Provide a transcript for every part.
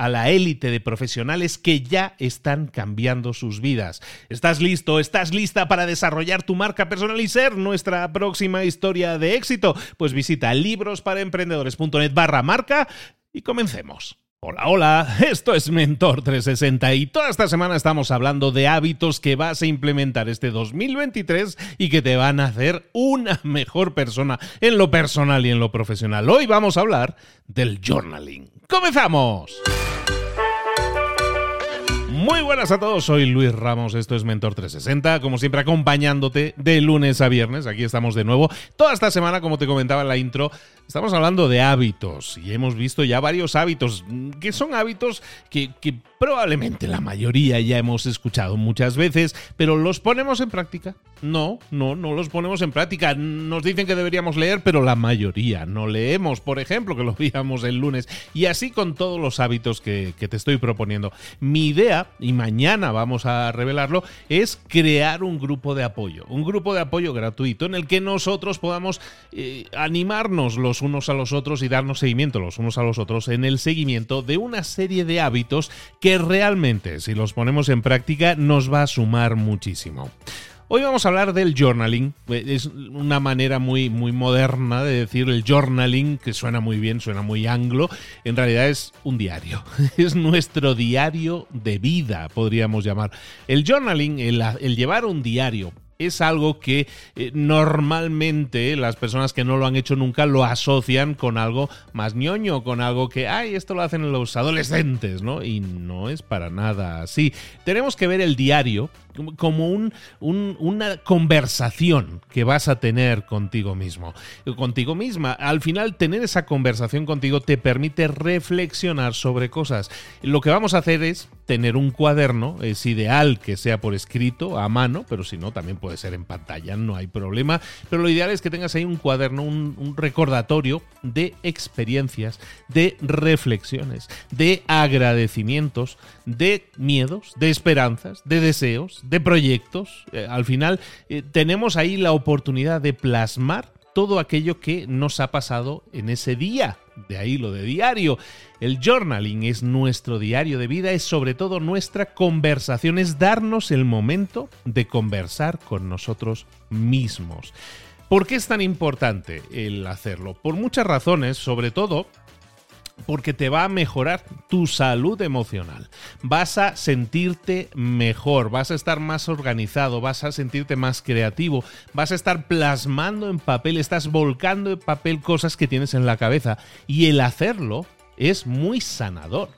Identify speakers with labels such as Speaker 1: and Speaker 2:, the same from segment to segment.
Speaker 1: a la élite de profesionales que ya están cambiando sus vidas. ¿Estás listo? ¿Estás lista para desarrollar tu marca personal y ser nuestra próxima historia de éxito? Pues visita librosparaemprendedores.net barra marca y comencemos. Hola, hola, esto es Mentor 360 y toda esta semana estamos hablando de hábitos que vas a implementar este 2023 y que te van a hacer una mejor persona en lo personal y en lo profesional. Hoy vamos a hablar del journaling. ¡Comenzamos! Muy buenas a todos, soy Luis Ramos, esto es Mentor 360, como siempre acompañándote de lunes a viernes, aquí estamos de nuevo. Toda esta semana, como te comentaba en la intro, estamos hablando de hábitos y hemos visto ya varios hábitos, que son hábitos que, que probablemente la mayoría ya hemos escuchado muchas veces, pero ¿los ponemos en práctica? No, no, no los ponemos en práctica. Nos dicen que deberíamos leer, pero la mayoría no leemos, por ejemplo, que lo veíamos el lunes. Y así con todos los hábitos que, te estoy proponiendo. Mi idea, y mañana vamos a revelarlo, es crear un grupo de apoyo. Un grupo de apoyo gratuito en el que nosotros podamos eh, animarnos los unos a los otros y darnos seguimiento los unos a los otros en el seguimiento de una serie de hábitos que realmente, si los ponemos en práctica, nos va a sumar muchísimo. Hoy vamos a hablar del journaling. Es una manera muy, muy moderna de decir el journaling, que suena muy bien, suena muy anglo. En realidad es un diario. Es nuestro diario de vida, podríamos llamar. El journaling, el, llevar un diario, es algo que eh, normalmente las personas que no lo han hecho nunca lo asocian con algo más ñoño, con algo que, ay, esto lo hacen los adolescentes, ¿no? Y no es para nada así. Tenemos que ver el diario como un, una conversación que vas a tener contigo mismo, contigo misma. Al final, tener esa conversación contigo te permite reflexionar sobre cosas. Lo que vamos a hacer es tener un cuaderno, es ideal que sea por escrito, a mano, pero si no, también puede ser en pantalla, no hay problema. Pero lo ideal es que tengas ahí un cuaderno, un recordatorio de experiencias, de reflexiones, de agradecimientos, de miedos, de esperanzas, de deseos, de proyectos. Eh, al final eh, tenemos ahí la oportunidad de plasmar todo aquello que nos ha pasado en ese día. De ahí lo de diario. El journaling es nuestro diario de vida, es sobre todo nuestra conversación, es darnos el momento de conversar con nosotros mismos. ¿Por qué es tan importante el hacerlo? Por muchas razones, sobre todo porque te va a mejorar tu salud emocional. Vas a sentirte mejor, vas a estar más organizado, vas a sentirte más creativo, vas a estar plasmando en papel, estás volcando en papel cosas que tienes en la cabeza y el hacerlo es muy sanador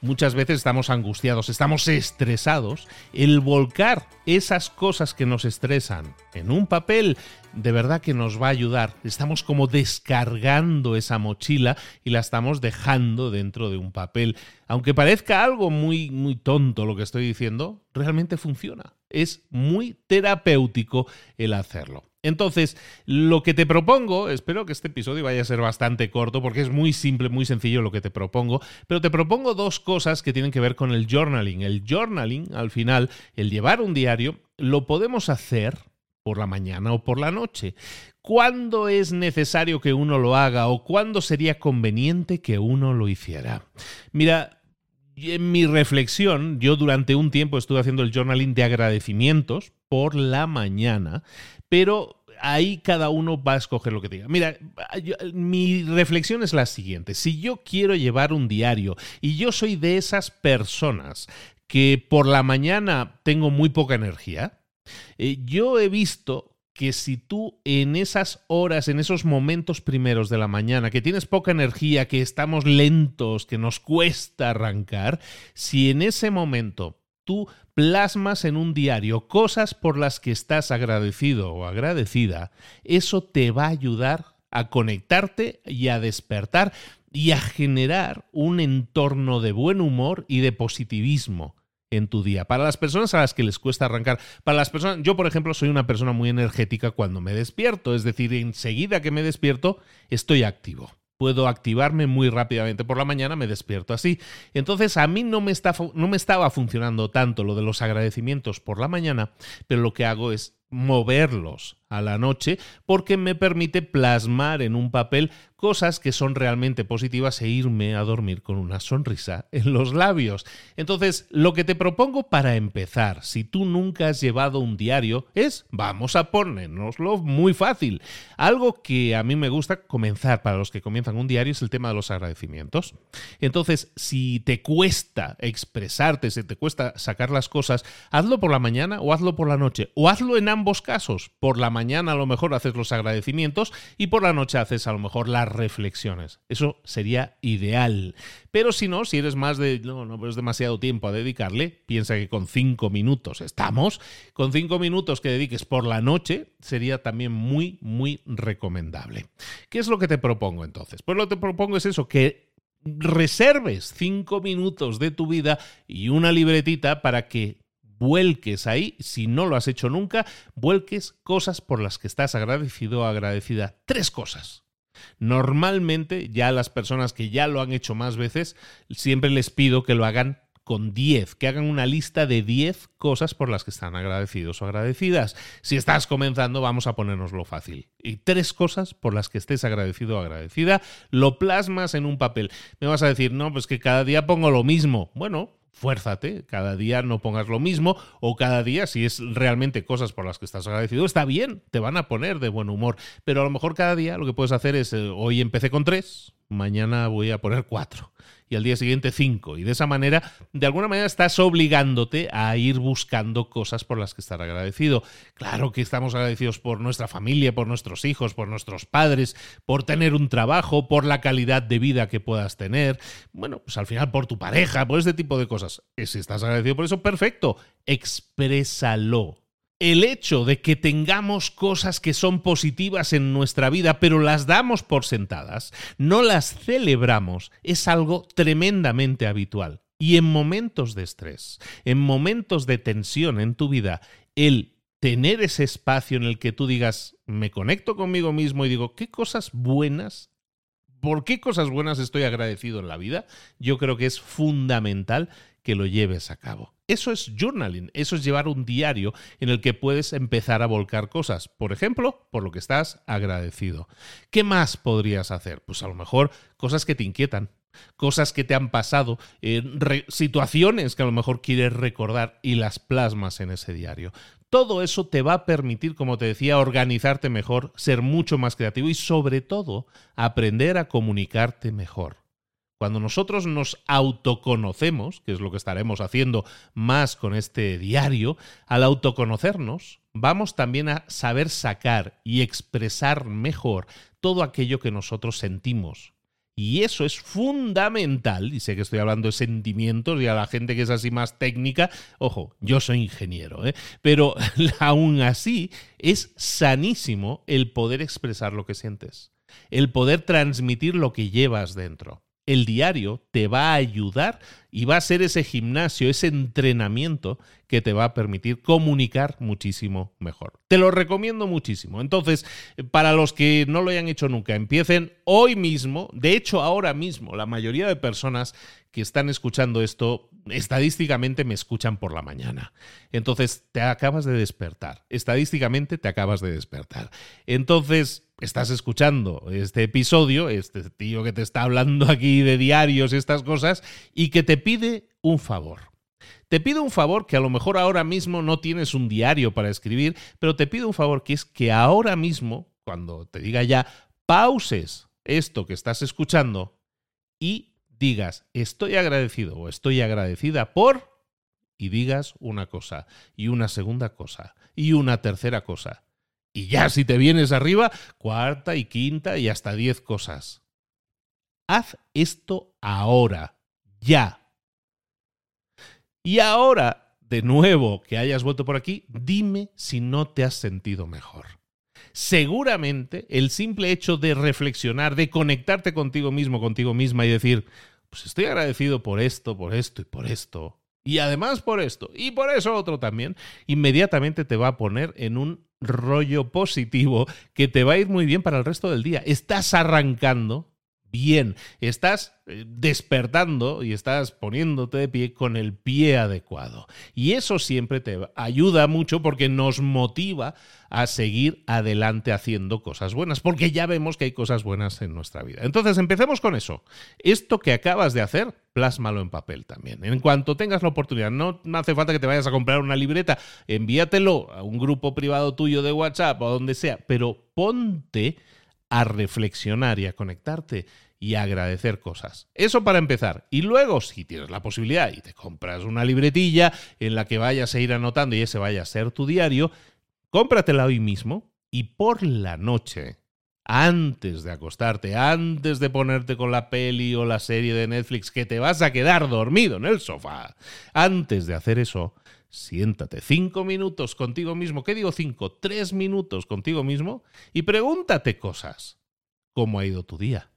Speaker 1: muchas veces estamos angustiados, estamos estresados, el volcar esas cosas que nos estresan en un papel de verdad que nos va a ayudar. Estamos como descargando esa mochila y la estamos dejando dentro de un papel. Aunque parezca algo muy muy tonto lo que estoy diciendo, realmente funciona. Es muy terapéutico el hacerlo. Entonces, lo que te propongo, espero que este episodio vaya a ser bastante corto porque es muy simple, muy sencillo lo que te propongo, pero te propongo dos cosas que tienen que ver con el journaling. El journaling, al final, el llevar un diario, lo podemos hacer por la mañana o por la noche. ¿Cuándo es necesario que uno lo haga o cuándo sería conveniente que uno lo hiciera? Mira, en mi reflexión, yo durante un tiempo estuve haciendo el journaling de agradecimientos por la mañana, pero ahí cada uno va a escoger lo que diga. Mira, mi reflexión es la siguiente. Si yo quiero llevar un diario y yo soy de esas personas que por la mañana tengo muy poca energía, eh, yo he visto que si tú en esas horas, en esos momentos primeros de la mañana, que tienes poca energía, que estamos lentos, que nos cuesta arrancar, si en ese momento tú plasmas en un diario cosas por las que estás agradecido o agradecida, eso te va a ayudar a conectarte y a despertar y a generar un entorno de buen humor y de positivismo en tu día. Para las personas a las que les cuesta arrancar, para las personas, yo por ejemplo soy una persona muy energética cuando me despierto, es decir, enseguida que me despierto estoy activo. Puedo activarme muy rápidamente por la mañana, me despierto así. Entonces a mí no me, está, no me estaba funcionando tanto lo de los agradecimientos por la mañana, pero lo que hago es moverlos a la noche porque me permite plasmar en un papel cosas que son realmente positivas e irme a dormir con una sonrisa en los labios. Entonces, lo que te propongo para empezar, si tú nunca has llevado un diario, es vamos a ponérnoslo muy fácil. Algo que a mí me gusta comenzar para los que comienzan un diario es el tema de los agradecimientos. Entonces, si te cuesta expresarte, si te cuesta sacar las cosas, hazlo por la mañana o hazlo por la noche, o hazlo en ambos casos. Por la mañana a lo mejor haces los agradecimientos y por la noche haces a lo mejor las reflexiones. Eso sería ideal. Pero si no, si eres más de, no, no, demasiado tiempo a dedicarle, piensa que con cinco minutos estamos, con cinco minutos que dediques por la noche sería también muy, muy recomendable. ¿Qué es lo que te propongo entonces? Pues lo que te propongo es eso, que reserves cinco minutos de tu vida y una libretita para que vuelques ahí, si no lo has hecho nunca, vuelques cosas por las que estás agradecido o agradecida. Tres cosas. Normalmente, ya las personas que ya lo han hecho más veces, siempre les pido que lo hagan con 10, que hagan una lista de 10 cosas por las que están agradecidos o agradecidas. Si estás comenzando, vamos a ponernoslo fácil. Y tres cosas por las que estés agradecido o agradecida, lo plasmas en un papel. Me vas a decir, no, pues que cada día pongo lo mismo. Bueno, fuérzate, cada día no pongas lo mismo o cada día, si es realmente cosas por las que estás agradecido, está bien, te van a poner de buen humor, pero a lo mejor cada día lo que puedes hacer es, eh, hoy empecé con tres, mañana voy a poner cuatro y al día siguiente cinco. Y de esa manera, de alguna manera, estás obligándote a ir buscando cosas por las que estar agradecido. Claro que estamos agradecidos por nuestra familia, por nuestros hijos, por nuestros padres, por tener un trabajo, por la calidad de vida que puedas tener. Bueno, pues al final por tu pareja, por este tipo de cosas. Si estás agradecido por eso, perfecto. Exprésalo el hecho de que tengamos cosas que son positivas en nuestra vida, pero las damos por sentadas, no las celebramos, es algo tremendamente habitual. Y en momentos de estrés, en momentos de tensión en tu vida, el tener ese espacio en el que tú digas, me conecto conmigo mismo y digo, ¿qué cosas buenas por qué cosas buenas estoy agradecido en la vida, yo creo que es fundamental que lo lleves a cabo. Eso es journaling, eso es llevar un diario en el que puedes empezar a volcar cosas. Por ejemplo, por lo que estás agradecido. ¿Qué más podrías hacer? Pues a lo mejor cosas que te inquietan, cosas que te han pasado, eh, situaciones que a lo mejor quieres recordar y las plasmas en ese diario. Todo eso te va a permitir, como te decía, organizarte mejor, ser mucho más creativo y sobre todo aprender a comunicarte mejor. Cuando nosotros nos autoconocemos, que es lo que estaremos haciendo más con este diario, al autoconocernos, vamos también a saber sacar y expresar mejor todo aquello que nosotros sentimos. Y eso es fundamental, y sé que estoy hablando de sentimientos y a la gente que es así más técnica, ojo, yo soy ingeniero, ¿eh? pero aún así es sanísimo el poder expresar lo que sientes, el poder transmitir lo que llevas dentro. El diario te va a ayudar y va a ser ese gimnasio, ese entrenamiento que te va a permitir comunicar muchísimo mejor. Te lo recomiendo muchísimo. Entonces, para los que no lo hayan hecho nunca, empiecen hoy mismo. De hecho, ahora mismo, la mayoría de personas que están escuchando esto estadísticamente me escuchan por la mañana. Entonces, te acabas de despertar. Estadísticamente te acabas de despertar. Entonces, estás escuchando este episodio, este tío que te está hablando aquí de diarios y estas cosas, y que te pide un favor. Te pido un favor que a lo mejor ahora mismo no tienes un diario para escribir, pero te pido un favor que es que ahora mismo, cuando te diga ya, pauses esto que estás escuchando y digas, estoy agradecido o estoy agradecida por, y digas una cosa, y una segunda cosa, y una tercera cosa. Y ya si te vienes arriba, cuarta y quinta y hasta diez cosas. Haz esto ahora, ya. Y ahora, de nuevo, que hayas vuelto por aquí, dime si no te has sentido mejor. Seguramente el simple hecho de reflexionar, de conectarte contigo mismo, contigo misma y decir, pues estoy agradecido por esto, por esto y por esto, y además por esto, y por eso otro también, inmediatamente te va a poner en un rollo positivo que te va a ir muy bien para el resto del día. Estás arrancando bien, estás eh, despertando y estás poniéndote de pie con el pie adecuado. Y eso siempre te ayuda mucho porque nos motiva a seguir adelante haciendo cosas buenas, porque ya vemos que hay cosas buenas en nuestra vida. Entonces, empecemos con eso. Esto que acabas de hacer, plásmalo en papel también. En cuanto tengas la oportunidad, no hace falta que te vayas a comprar una libreta, envíatelo a un grupo privado tuyo de WhatsApp o a donde sea, pero ponte a reflexionar y a conectarte y a agradecer cosas. Eso para empezar. Y luego, si tienes la posibilidad y te compras una libretilla en la que vayas a ir anotando y ese vaya a ser tu diario, cómpratela hoy mismo y por la noche, antes de acostarte, antes de ponerte con la peli o la serie de Netflix que te vas a quedar dormido en el sofá, antes de hacer eso, siéntate cinco minutos contigo mismo, ¿qué digo cinco? Tres minutos contigo mismo y pregúntate cosas. ¿Cómo ha ido tu día?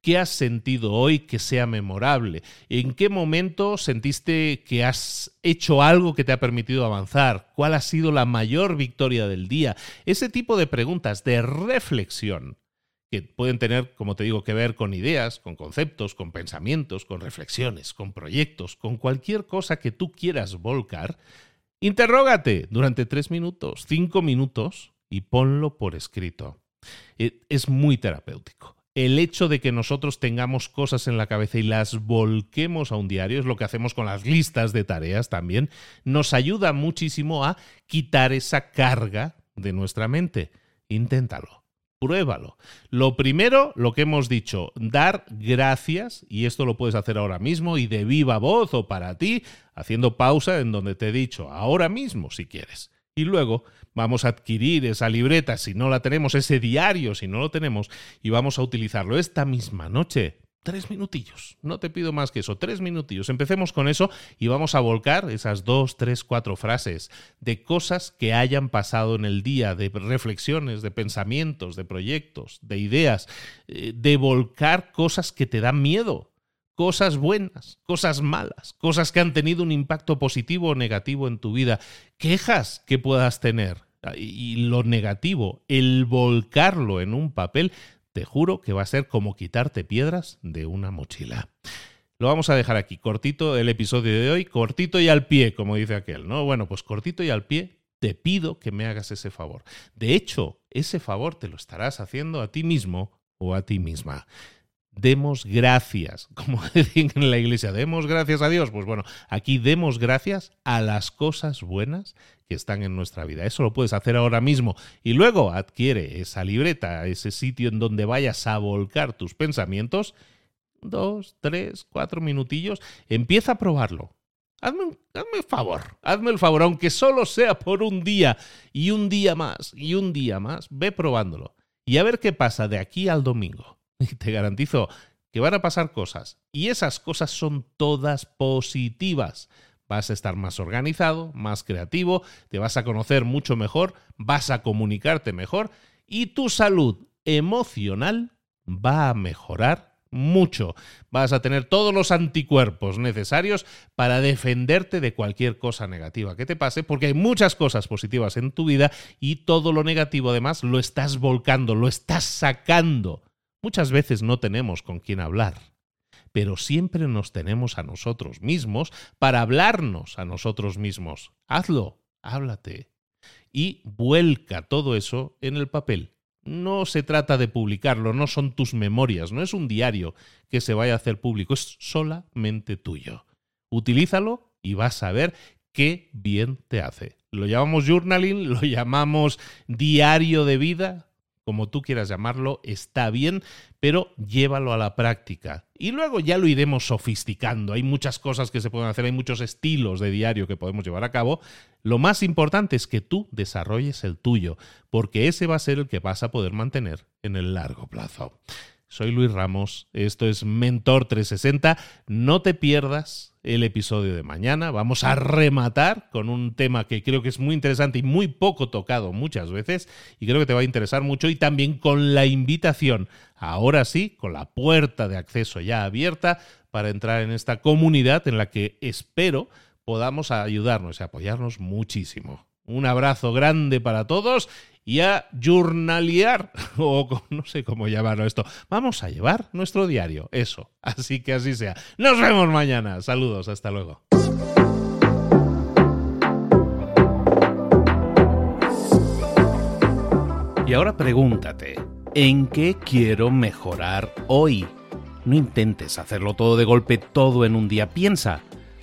Speaker 1: ¿Qué has sentido hoy que sea memorable? ¿En qué momento sentiste que has hecho algo que te ha permitido avanzar? ¿Cuál ha sido la mayor victoria del día? Ese tipo de preguntas de reflexión que pueden tener, como te digo, que ver con ideas, con conceptos, con pensamientos, con reflexiones, con proyectos, con cualquier cosa que tú quieras volcar, interrógate durante tres minutos, cinco minutos y ponlo por escrito. E, es muy terapéutico. El hecho de que nosotros tengamos cosas en la cabeza y las volquemos a un diario, es lo que hacemos con las listas de tareas también, nos ayuda muchísimo a quitar esa carga de nuestra mente. Inténtalo. Pruébalo. Lo primero, lo que hemos dicho, dar gracias, y esto lo puedes hacer ahora mismo y de viva voz o para ti, haciendo pausa en donde te he dicho, ahora mismo si quieres. Y luego vamos a adquirir esa libreta, si no la tenemos, ese diario, si no lo tenemos, y vamos a utilizarlo esta misma noche Tres minutillos, no te pido más que eso, tres minutillos. Empecemos con eso y vamos a volcar esas dos, tres, cuatro frases de cosas que hayan pasado en el día, de reflexiones, de pensamientos, de proyectos, de ideas, eh, de volcar cosas que te dan miedo, cosas buenas, cosas malas, cosas que han tenido un impacto positivo o negativo en tu vida, quejas que puedas tener. Y lo negativo, el volcarlo en un papel, te juro que va a ser como quitarte piedras de una mochila. Lo vamos a dejar aquí, cortito el episodio de hoy, cortito y al pie, como dice aquel, ¿no? Bueno, pues cortito y al pie, te pido que me hagas ese favor. De hecho, ese favor te lo estarás haciendo a ti mismo o a ti misma demos gracias, como decían en la iglesia, demos gracias a Dios. Pues bueno, aquí demos gracias a las cosas buenas que están en nuestra vida. Eso lo puedes hacer ahora mismo y luego adquiere esa libreta, ese sitio en donde vayas a volcar tus pensamientos. Dos, tres, cuatro minutillos. Empieza a probarlo. Hazme, hazme el favor, hazme el favor, aunque solo sea por un día y un día más y un día más, ve probándolo y a ver qué pasa de aquí al domingo. Te garantizo que van a pasar cosas. Y esas cosas son todas positivas. Vas a estar más organizado, más creativo, te vas a conocer mucho mejor, vas a comunicarte mejor y tu salud emocional va a mejorar mucho. Vas a tener todos los anticuerpos necesarios para defenderte de cualquier cosa negativa que te pase, porque hay muchas cosas positivas en tu vida y todo lo negativo además lo estás volcando, lo estás sacando. Muchas veces no tenemos con quién hablar, pero siempre nos tenemos a nosotros mismos para hablarnos a nosotros mismos. Hazlo, háblate y vuelca todo eso en el papel no se trata de publicarlo, no son tus memorias, no es un diario que se vaya a hacer público, es solamente tuyo. Utilízalo y vas a ver qué bien te hace. Lo llamamos journaling, lo llamamos diario de vida, como tú quieras llamarlo, está bien, pero llévalo a la práctica. Y luego ya lo iremos sofisticando. Hay muchas cosas que se pueden hacer, hay muchos estilos de diario que podemos llevar a cabo. Lo más importante es que tú desarrolles el tuyo, porque ese va a ser el que vas a poder mantener en el largo plazo. Soy Luis Ramos, esto es Mentor 360. No te pierdas el episodio de mañana. Vamos a rematar con un tema que creo que es muy interesante y muy poco tocado muchas veces y creo que te va a interesar mucho y también con la invitación, ahora sí, con la puerta de acceso ya abierta para entrar en esta comunidad en la que espero podamos ayudarnos y apoyarnos muchísimo. Un abrazo grande para todos y a journalear, o no sé cómo llamarlo esto. Vamos a llevar nuestro diario, eso. Así que así sea. Nos vemos mañana. Saludos, hasta luego.
Speaker 2: Y ahora pregúntate, ¿en qué quiero mejorar hoy? No intentes hacerlo todo de golpe, todo en un día. Piensa,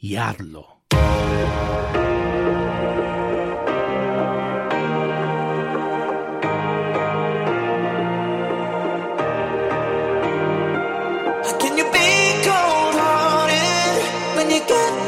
Speaker 2: y. Can you be cold-hearted when you get